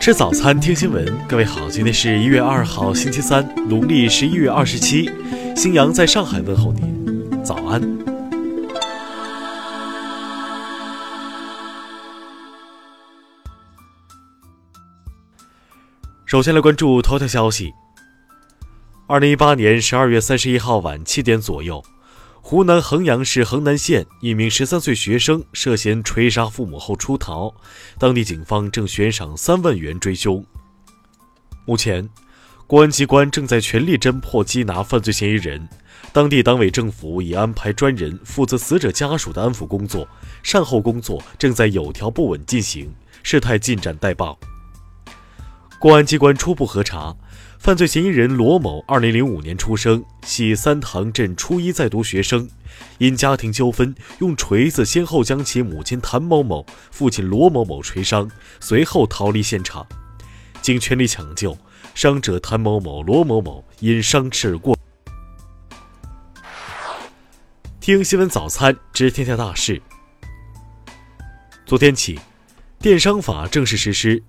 吃早餐，听新闻。各位好，今天是一月二号，星期三，农历十一月二十七。新阳在上海问候您，早安。首先来关注头条消息。二零一八年十二月三十一号晚七点左右。湖南衡阳市衡南县一名十三岁学生涉嫌锤杀父母后出逃，当地警方正悬赏三万元追凶。目前，公安机关正在全力侦破缉拿犯罪嫌疑人，当地党委政府已安排专人负责死者家属的安抚工作，善后工作正在有条不紊进行，事态进展待报。公安机关初步核查。犯罪嫌疑人罗某，二零零五年出生，系三塘镇初一在读学生。因家庭纠纷，用锤子先后将其母亲谭某某、父亲罗某某锤伤，随后逃离现场。经全力抢救，伤者谭某某、罗某某因伤势过。听新闻早餐知天下大事。昨天起，电商法正式实施。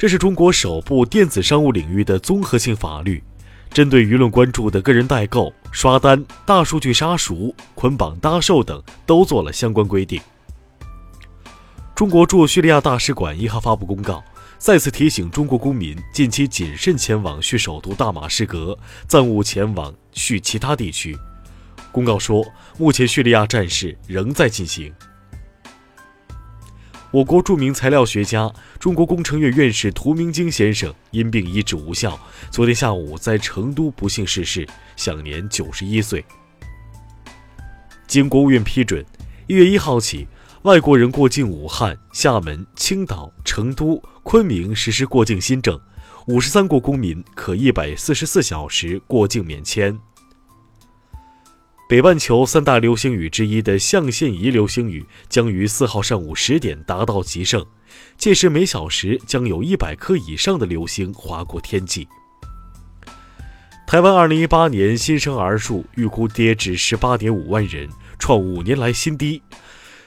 这是中国首部电子商务领域的综合性法律，针对舆论关注的个人代购、刷单、大数据杀熟、捆绑搭售等，都做了相关规定。中国驻叙利亚大使馆一号发布公告，再次提醒中国公民近期谨慎前往叙首都大马士革，暂勿前往叙其他地区。公告说，目前叙利亚战事仍在进行。我国著名材料学家、中国工程院院士涂明晶先生因病医治无效，昨天下午在成都不幸逝世，享年九十一岁。经国务院批准，一月一号起，外国人过境武汉、厦门、青岛、成都、昆明实施过境新政，五十三国公民可一百四十四小时过境免签。北半球三大流星雨之一的象限仪流星雨将于四号上午十点达到极盛，届时每小时将有一百颗以上的流星划过天际。台湾二零一八年新生儿数预估跌至十八点五万人，创五年来新低。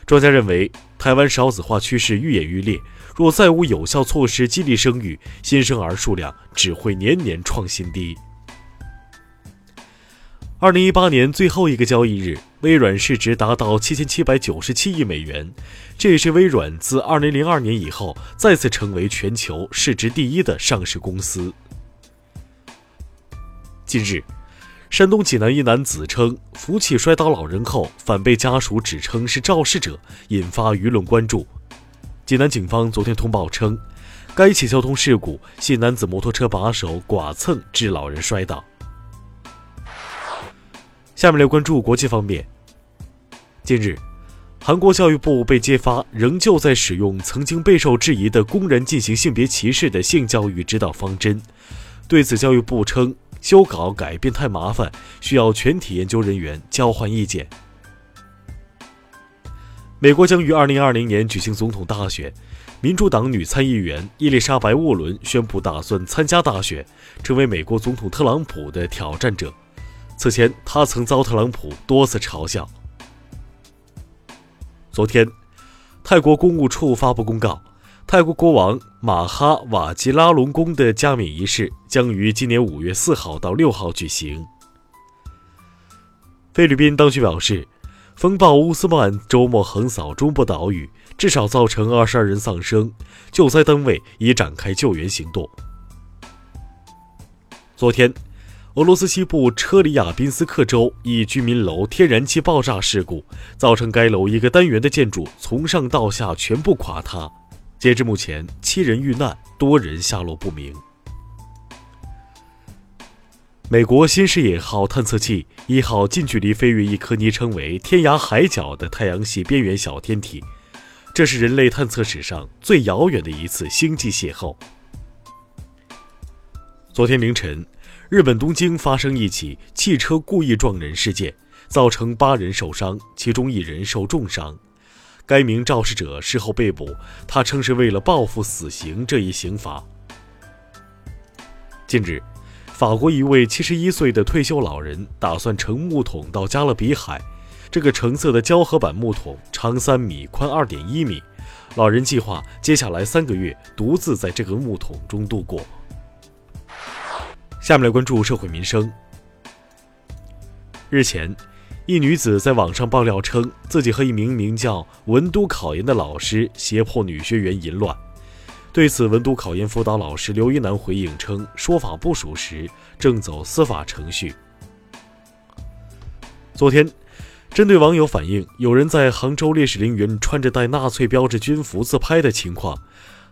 专家认为，台湾少子化趋势愈演愈烈，若再无有效措施激励生育，新生儿数量只会年年创新低。二零一八年最后一个交易日，微软市值达到七千七百九十七亿美元，这也是微软自二零零二年以后再次成为全球市值第一的上市公司。近日，山东济南一男子称扶起摔倒老人后，反被家属指称是肇事者，引发舆论关注。济南警方昨天通报称，该起交通事故系男子摩托车把手剐蹭致老人摔倒。下面来关注国际方面。近日，韩国教育部被揭发仍旧在使用曾经备受质疑的公然进行性别歧视的性教育指导方针。对此，教育部称修稿改变太麻烦，需要全体研究人员交换意见。美国将于二零二零年举行总统大选，民主党女参议员伊丽莎白·沃伦宣布打算参加大选，成为美国总统特朗普的挑战者。此前，他曾遭特朗普多次嘲笑。昨天，泰国公务处发布公告，泰国国王马哈瓦吉拉隆功的加冕仪式将于今年五月四号到六号举行。菲律宾当局表示，风暴乌斯曼周末横扫中部岛屿，至少造成二十二人丧生，救灾单位已展开救援行动。昨天。俄罗斯西部车里亚宾斯克州一居民楼天然气爆炸事故，造成该楼一个单元的建筑从上到下全部垮塌。截至目前，七人遇难，多人下落不明。美国新视野号探测器一号近距离飞越一颗昵称为“天涯海角”的太阳系边缘小天体，这是人类探测史上最遥远的一次星际邂逅。昨天凌晨。日本东京发生一起汽车故意撞人事件，造成八人受伤，其中一人受重伤。该名肇事者事后被捕，他称是为了报复死刑这一刑罚。近日，法国一位七十一岁的退休老人打算乘木桶到加勒比海。这个橙色的胶合板木桶长三米，宽二点一米，老人计划接下来三个月独自在这个木桶中度过。下面来关注社会民生。日前，一女子在网上爆料称，自己和一名名叫文都考研的老师胁迫女学员淫乱。对此，文都考研辅导老师刘一楠回应称，说法不属实，正走司法程序。昨天，针对网友反映有人在杭州烈士陵园穿着带纳粹标志军服自拍的情况，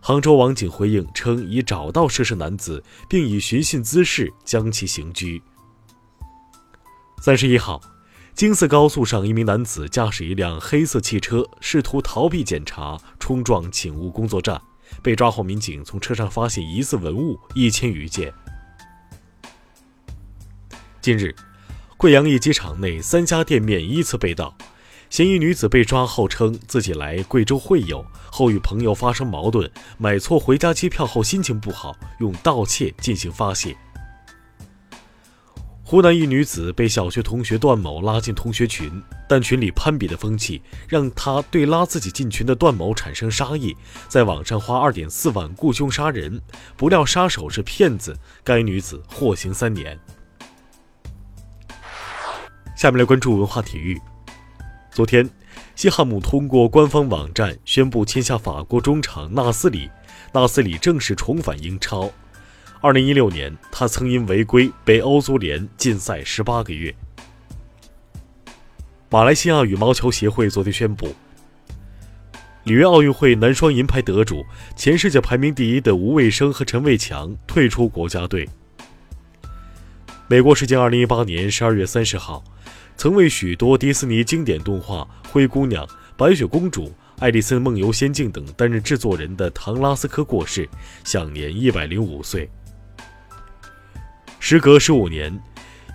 杭州网警回应称已找到涉事男子，并以寻衅滋事将其刑拘。三十一号，京四高速上，一名男子驾驶一辆黑色汽车，试图逃避检查，冲撞警务工作站。被抓后，民警从车上发现疑似文物一千余件。近日，贵阳一机场内三家店面依次被盗，嫌疑女子被抓后称自己来贵州会友，后与朋友发生矛盾，买错回家机票后心情不好，用盗窃进行发泄。湖南一女子被小学同学段某拉进同学群，但群里攀比的风气让她对拉自己进群的段某产生杀意，在网上花二点四万雇凶杀人，不料杀手是骗子，该女子获刑三年。下面来关注文化体育。昨天，西汉姆通过官方网站宣布签下法国中场纳斯里，纳斯里正式重返英超。二零一六年，他曾因违规被欧足联禁赛十八个月。马来西亚羽毛球协会昨天宣布，里约奥运会男双银牌得主、前世界排名第一的吴卫生和陈伟强退出国家队。美国时间二零一八年十二月三十号，曾为许多迪士尼经典动画《灰姑娘》《白雪公主》《爱丽丝梦游仙境》等担任制作人的唐·拉斯科过世，享年一百零五岁。时隔十五年，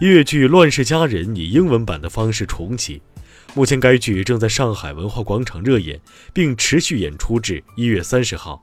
音乐剧《乱世佳人》以英文版的方式重启。目前，该剧正在上海文化广场热演，并持续演出至一月三十号。